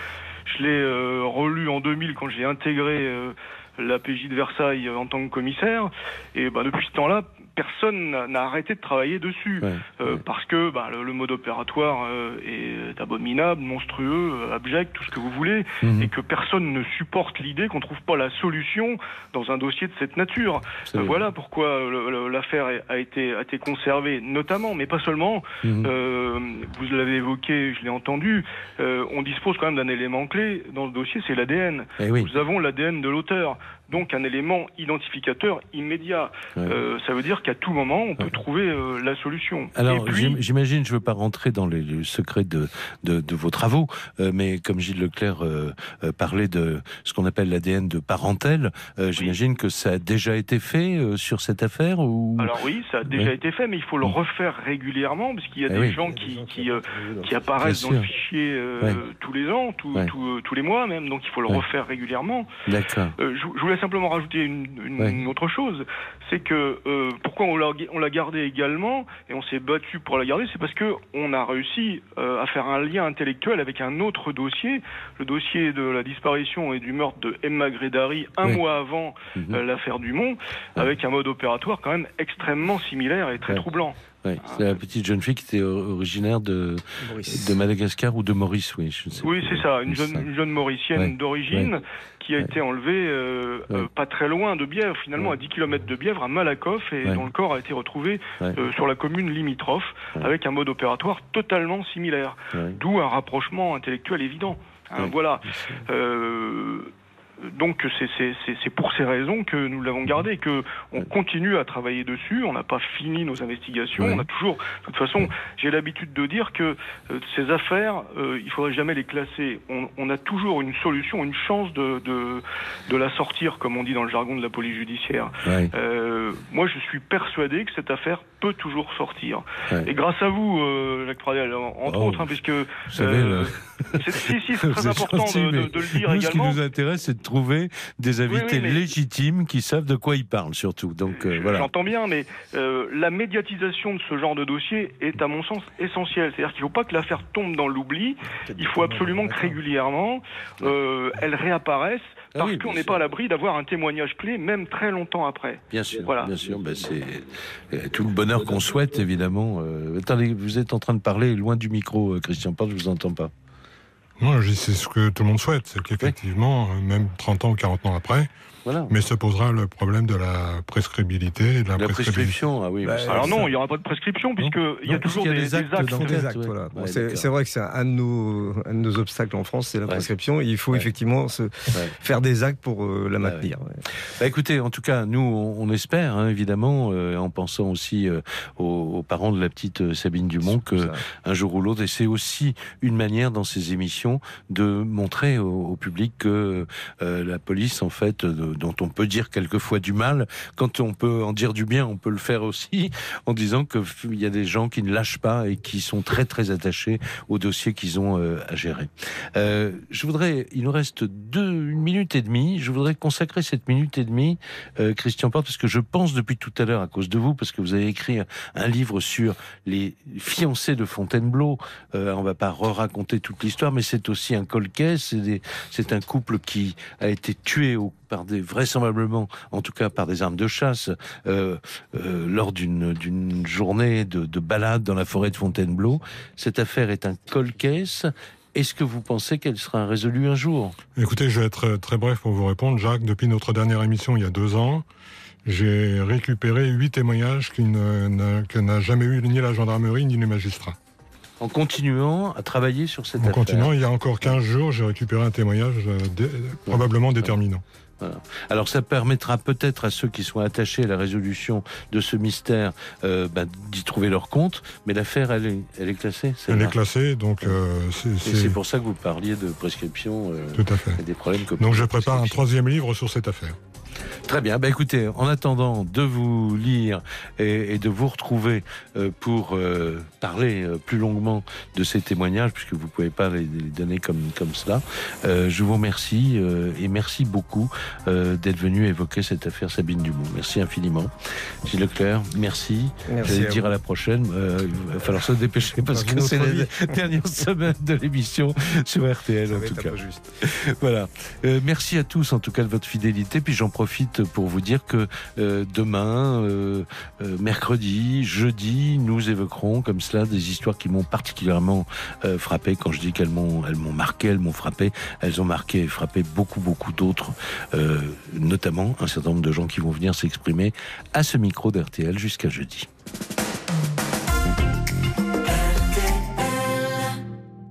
Je l'ai euh, relu en 2000 quand j'ai intégré euh, la PJ de Versailles en tant que commissaire. Et bah, depuis ce temps-là, personne n'a arrêté de travailler dessus ouais, euh, ouais. parce que bah, le, le, mode opératoire euh, est abominable, monstrueux, euh, abject, tout ce que vous voulez, mmh. et que personne ne supporte l'idée qu'on trouve pas la solution dans un dossier de cette nature. Euh, voilà pourquoi l'affaire a été, a été conservée, notamment, mais pas seulement. Mmh. vous l'avez évoqué, je l'ai entendu. on dispose quand même d'un élément clé dans ce dossier, c'est l'ADN. Eh oui. Nous avons l'ADN de l'auteur donc un élément identificateur immédiat. Ouais. Euh, ça veut dire qu'à tout moment, on peut ouais. trouver euh, la solution. Alors, puis... j'imagine, je ne veux pas rentrer dans les, les secrets de, de, de, vos travaux, euh, mais comme Gilles Leclerc euh, euh, parlait de ce qu'on appelle l'ADN de parentèle, oui. j'imagine que ça a déjà été fait sur cette affaire ou... Alors oui, ça a déjà été fait, mais il faut le refaire régulièrement, parce qu'il y a eh des oui. gens qui, qui, qui apparaissent dans le fichier tous les ans, tout, tout, tous les mois même, donc il faut le refaire régulièrement. D'accord. je, je voulais simplement rajouter une, une, ouais. une autre chose, c'est que euh, pourquoi on l'a gardé également et on s'est battu pour la garder, c'est parce que on a réussi euh, à faire un lien intellectuel avec un autre dossier, le dossier de la disparition et du meurtre de Emma Grédari un oui. mois avant -hmm. euh, l'affaire Dumont, avec un mode opératoire quand même extrêmement similaire et très troublant. Ouais, c'est la petite jeune fille qui était originaire de, de Madagascar ou de Maurice, oui. Je sais oui, c'est ça, une jeune, une jeune mauricienne ouais. d'origine ouais. qui a été enlevée euh, euh, pas très loin de Bièvre, finalement à 10 km de Bièvre, à Malakoff, et dont le corps a été retrouvé euh, sur la commune limitrophe, avec un mode opératoire totalement similaire. D'où un rapprochement intellectuel évident. Hein, voilà donc c'est pour ces raisons que nous l'avons gardé que on continue à travailler dessus. On n'a pas fini nos investigations. On a toujours, de toute façon, j'ai l'habitude de dire que euh, ces affaires, euh, il faudrait jamais les classer. On, on, a toujours une solution, une chance de, de, de la sortir, comme on dit dans le jargon de la police judiciaire. Ouais. Euh, moi, je suis persuadé que cette affaire peut toujours sortir. Ouais. Et grâce à vous, euh, Jacques Pradel, entre oh, autres, hein, puisque vous savez, euh, si, si, c'est très important gentil, de, de, de, le dire nous, également. Ce qui nous intéresse, c'est de trouver des invités oui, oui, mais... légitimes qui savent de quoi ils parlent, surtout. Donc euh, voilà. J'entends bien, mais euh, la médiatisation de ce genre de dossier est, à mon sens, essentielle. C'est-à-dire qu'il ne faut pas que l'affaire tombe dans l'oubli. Il faut absolument que régulièrement, elle réapparaisse parce ah oui, qu'on n'est pas à l'abri d'avoir un témoignage clé, même très longtemps après. Bien sûr, voilà. bien sûr, ben c'est tout le bonheur qu'on souhaite, évidemment. Euh, attendez, vous êtes en train de parler loin du micro, euh, Christian Porte, je vous entends pas. Moi, c'est ce que tout le monde souhaite, c'est qu'effectivement, oui. même 30 ans ou 40 ans après, voilà. Mais se posera le problème de la prescriptibilité. De la, la prescription, ah oui. Bah, alors non, il n'y aura pas de prescription puisqu'il y a toujours des, des, actes. Actes, des actes ouais. voilà. bon, ouais, c'est vrai que c'est un, de nos, un de nos obstacles en France, c'est la prescription. il faut effectivement se faire des actes pour euh, la maintenir. Bah, écoutez, en tout cas, nous, on, on espère, hein, évidemment, euh, en pensant aussi euh, aux, aux, parents de la petite euh, Sabine Dumont, que un jour ou l'autre, et c'est aussi une manière dans ces émissions de montrer au, au public que euh, la police, en fait, de, dont on peut dire quelquefois du mal. Quand on peut en dire du bien, on peut le faire aussi en disant qu'il y a des gens qui ne lâchent pas et qui sont très très attachés au dossier qu'ils ont euh, à gérer. Euh, je voudrais, il nous reste deux une minute et demie. Je voudrais consacrer cette minute et demie, euh, Christian Porte, parce que je pense depuis tout à l'heure à cause de vous, parce que vous avez écrit un, livre sur les fiancés de Fontainebleau. Euh, on va pas re-raconter toute l'histoire, mais c'est aussi un colquet. C'est un couple qui a été tué au par des vraisemblablement, en tout cas par des armes de chasse, euh, euh, lors d'une journée de, de, balade dans la forêt de Fontainebleau. Cette affaire est un colcaisse. Est-ce que vous pensez qu'elle sera résolue un jour? Écoutez, je vais être très bref pour vous répondre. Jacques, depuis notre dernière émission il y a deux ans, j'ai récupéré huit témoignages que n'a jamais eu ni la gendarmerie ni les magistrats en continuant à travailler sur cette en affaire. En continuant, il y a encore 15 jours, j'ai récupéré un témoignage euh, probablement déterminant. Voilà. Alors ça permettra peut-être à ceux qui sont attachés à la résolution de ce mystère euh, bah, d'y trouver leur compte, mais l'affaire elle est, elle est classée. Est elle est classée, donc euh, c'est pour ça que vous parliez de prescription euh, Tout à fait. et des problèmes que. Donc je prépare un troisième livre sur cette affaire. Très bien. Bah, écoutez, en attendant de vous lire et, de vous retrouver euh, pour euh, parler euh, plus longuement de ces témoignages, puisque vous pouvez pas les, donner comme comme cela, je vous remercie et merci beaucoup d'être venu évoquer cette affaire Sabine Dumont. Merci infiniment. Gilles Leclerc, merci. merci vais dire à la prochaine. il va falloir se dépêcher parce que c'est la dernière semaine de l'émission sur RTL en tout cas. Juste. Voilà. merci à tous en tout cas de votre fidélité. Puis j'en profite pour vous dire que euh, demain, euh, euh, mercredi, jeudi, nous évoquerons comme cela des histoires qui m'ont particulièrement frappé. Quand je dis qu'elles m'ont, elles m'ont marqué, elles m'ont frappé, elles ont marqué et frappé beaucoup, beaucoup d'autres, notamment un certain nombre de gens qui vont venir s'exprimer à ce micro d'RTL jusqu'à jeudi.